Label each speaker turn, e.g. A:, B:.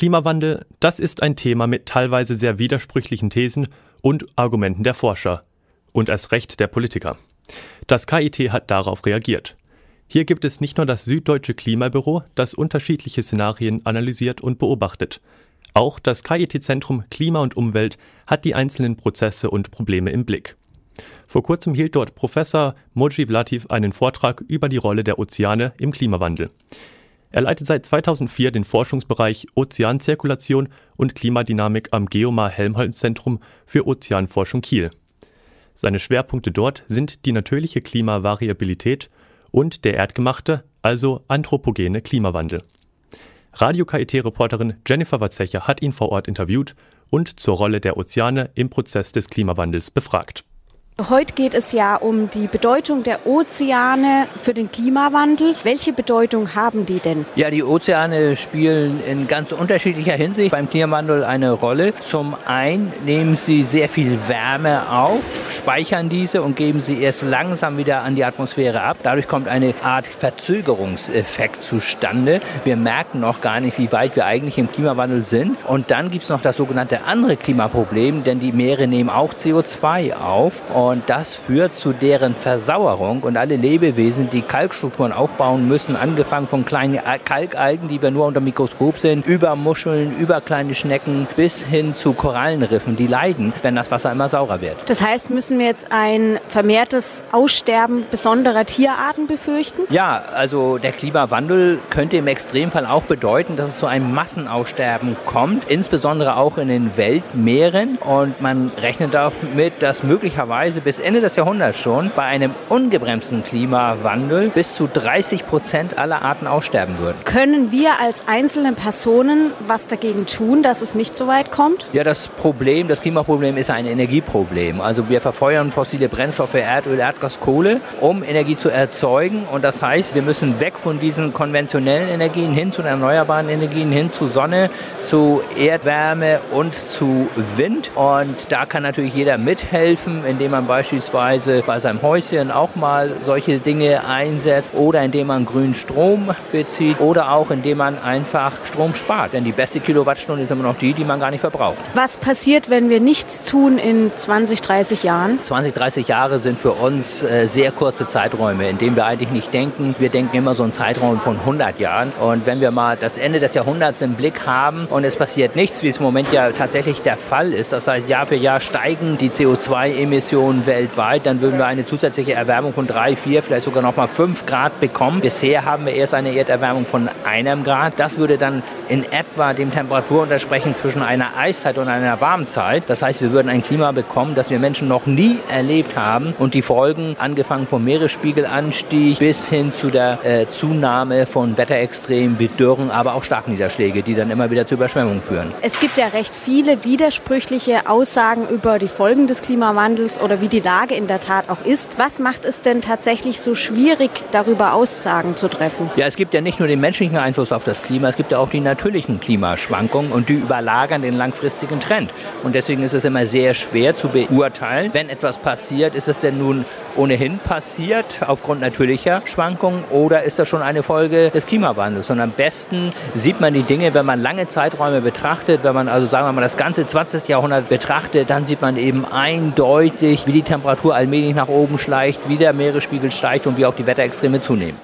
A: Klimawandel, das ist ein Thema mit teilweise sehr widersprüchlichen Thesen und Argumenten der Forscher und erst recht der Politiker. Das KIT hat darauf reagiert. Hier gibt es nicht nur das Süddeutsche Klimabüro, das unterschiedliche Szenarien analysiert und beobachtet. Auch das KIT-Zentrum Klima und Umwelt hat die einzelnen Prozesse und Probleme im Blick. Vor kurzem hielt dort Professor Mojib Latif einen Vortrag über die Rolle der Ozeane im Klimawandel. Er leitet seit 2004 den Forschungsbereich Ozeanzirkulation und Klimadynamik am Geomar Helmholtz Zentrum für Ozeanforschung Kiel. Seine Schwerpunkte dort sind die natürliche Klimavariabilität und der erdgemachte, also anthropogene Klimawandel. Radio KIT-Reporterin Jennifer Watzecher hat ihn vor Ort interviewt und zur Rolle der Ozeane im Prozess des Klimawandels befragt.
B: Heute geht es ja um die Bedeutung der Ozeane für den Klimawandel. Welche Bedeutung haben die denn?
C: Ja, die Ozeane spielen in ganz unterschiedlicher Hinsicht beim Klimawandel eine Rolle. Zum einen nehmen sie sehr viel Wärme auf, speichern diese und geben sie erst langsam wieder an die Atmosphäre ab. Dadurch kommt eine Art Verzögerungseffekt zustande. Wir merken noch gar nicht, wie weit wir eigentlich im Klimawandel sind. Und dann gibt es noch das sogenannte andere Klimaproblem, denn die Meere nehmen auch CO2 auf. Und und das führt zu deren Versauerung. Und alle Lebewesen, die Kalkstrukturen aufbauen müssen, angefangen von kleinen Kalkalgen, die wir nur unter Mikroskop sehen, über Muscheln, über kleine Schnecken bis hin zu Korallenriffen, die leiden, wenn das Wasser immer saurer wird.
B: Das heißt, müssen wir jetzt ein vermehrtes Aussterben besonderer Tierarten befürchten?
C: Ja, also der Klimawandel könnte im Extremfall auch bedeuten, dass es zu einem Massenaussterben kommt, insbesondere auch in den Weltmeeren. Und man rechnet damit, dass möglicherweise bis Ende des Jahrhunderts schon bei einem ungebremsten Klimawandel bis zu 30 Prozent aller Arten aussterben würden.
B: Können wir als einzelne Personen was dagegen tun, dass es nicht so weit kommt?
C: Ja, das Problem, das Klimaproblem ist ein Energieproblem. Also wir verfeuern fossile Brennstoffe, Erdöl, Erdgas, Kohle, um Energie zu erzeugen. Und das heißt, wir müssen weg von diesen konventionellen Energien hin zu erneuerbaren Energien, hin zu Sonne, zu Erdwärme und zu Wind. Und da kann natürlich jeder mithelfen, indem man beispielsweise bei seinem Häuschen auch mal solche Dinge einsetzt oder indem man grünen Strom bezieht oder auch indem man einfach Strom spart. Denn die beste Kilowattstunde ist immer noch die, die man gar nicht verbraucht.
B: Was passiert, wenn wir nichts tun in 20, 30 Jahren?
C: 20, 30 Jahre sind für uns äh, sehr kurze Zeiträume, in denen wir eigentlich nicht denken. Wir denken immer so einen Zeitraum von 100 Jahren. Und wenn wir mal das Ende des Jahrhunderts im Blick haben und es passiert nichts, wie es im Moment ja tatsächlich der Fall ist, das heißt Jahr für Jahr steigen die CO2-Emissionen weltweit, dann würden wir eine zusätzliche Erwärmung von drei, vier, vielleicht sogar noch mal fünf Grad bekommen. Bisher haben wir erst eine Erderwärmung von einem Grad. Das würde dann in etwa dem Temperaturuntersprechen zwischen einer Eiszeit und einer Warmzeit. Das heißt, wir würden ein Klima bekommen, das wir Menschen noch nie erlebt haben. Und die Folgen, angefangen vom Meeresspiegelanstieg bis hin zu der äh, Zunahme von Wetterextremen wie Dürren, aber auch Starkniederschläge, die dann immer wieder zu Überschwemmungen führen.
B: Es gibt ja recht viele widersprüchliche Aussagen über die Folgen des Klimawandels wie die Lage in der Tat auch ist. Was macht es denn tatsächlich so schwierig, darüber Aussagen zu treffen?
C: Ja, es gibt ja nicht nur den menschlichen Einfluss auf das Klima, es gibt ja auch die natürlichen Klimaschwankungen und die überlagern den langfristigen Trend. Und deswegen ist es immer sehr schwer zu beurteilen, wenn etwas passiert, ist es denn nun ohnehin passiert aufgrund natürlicher Schwankungen oder ist das schon eine Folge des Klimawandels? Und am besten sieht man die Dinge, wenn man lange Zeiträume betrachtet, wenn man also sagen wir mal das ganze 20. Jahrhundert betrachtet, dann sieht man eben eindeutig, wie die Temperatur allmählich nach oben schleicht, wie der Meeresspiegel steigt und wie auch die Wetterextreme zunehmen.